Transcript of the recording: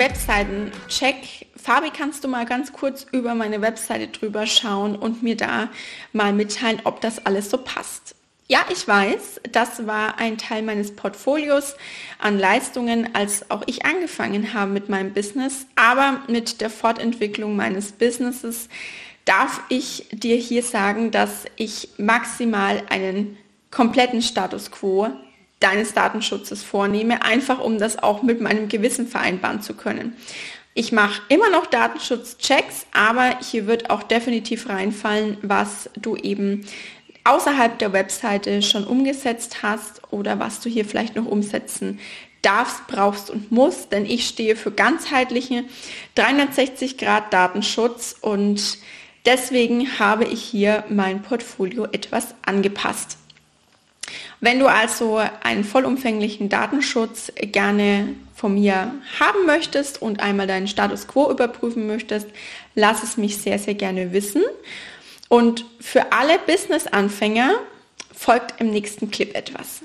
Webseiten-Check. Fabi, kannst du mal ganz kurz über meine Webseite drüber schauen und mir da mal mitteilen, ob das alles so passt? Ja, ich weiß, das war ein Teil meines Portfolios an Leistungen, als auch ich angefangen habe mit meinem Business. Aber mit der Fortentwicklung meines Businesses darf ich dir hier sagen, dass ich maximal einen kompletten Status quo deines Datenschutzes vornehme, einfach um das auch mit meinem Gewissen vereinbaren zu können. Ich mache immer noch Datenschutzchecks, aber hier wird auch definitiv reinfallen, was du eben außerhalb der Webseite schon umgesetzt hast oder was du hier vielleicht noch umsetzen darfst, brauchst und musst, denn ich stehe für ganzheitliche 360 Grad Datenschutz und deswegen habe ich hier mein Portfolio etwas angepasst. Wenn du also einen vollumfänglichen Datenschutz gerne von mir haben möchtest und einmal deinen Status quo überprüfen möchtest, lass es mich sehr, sehr gerne wissen. Und für alle Business-Anfänger folgt im nächsten Clip etwas.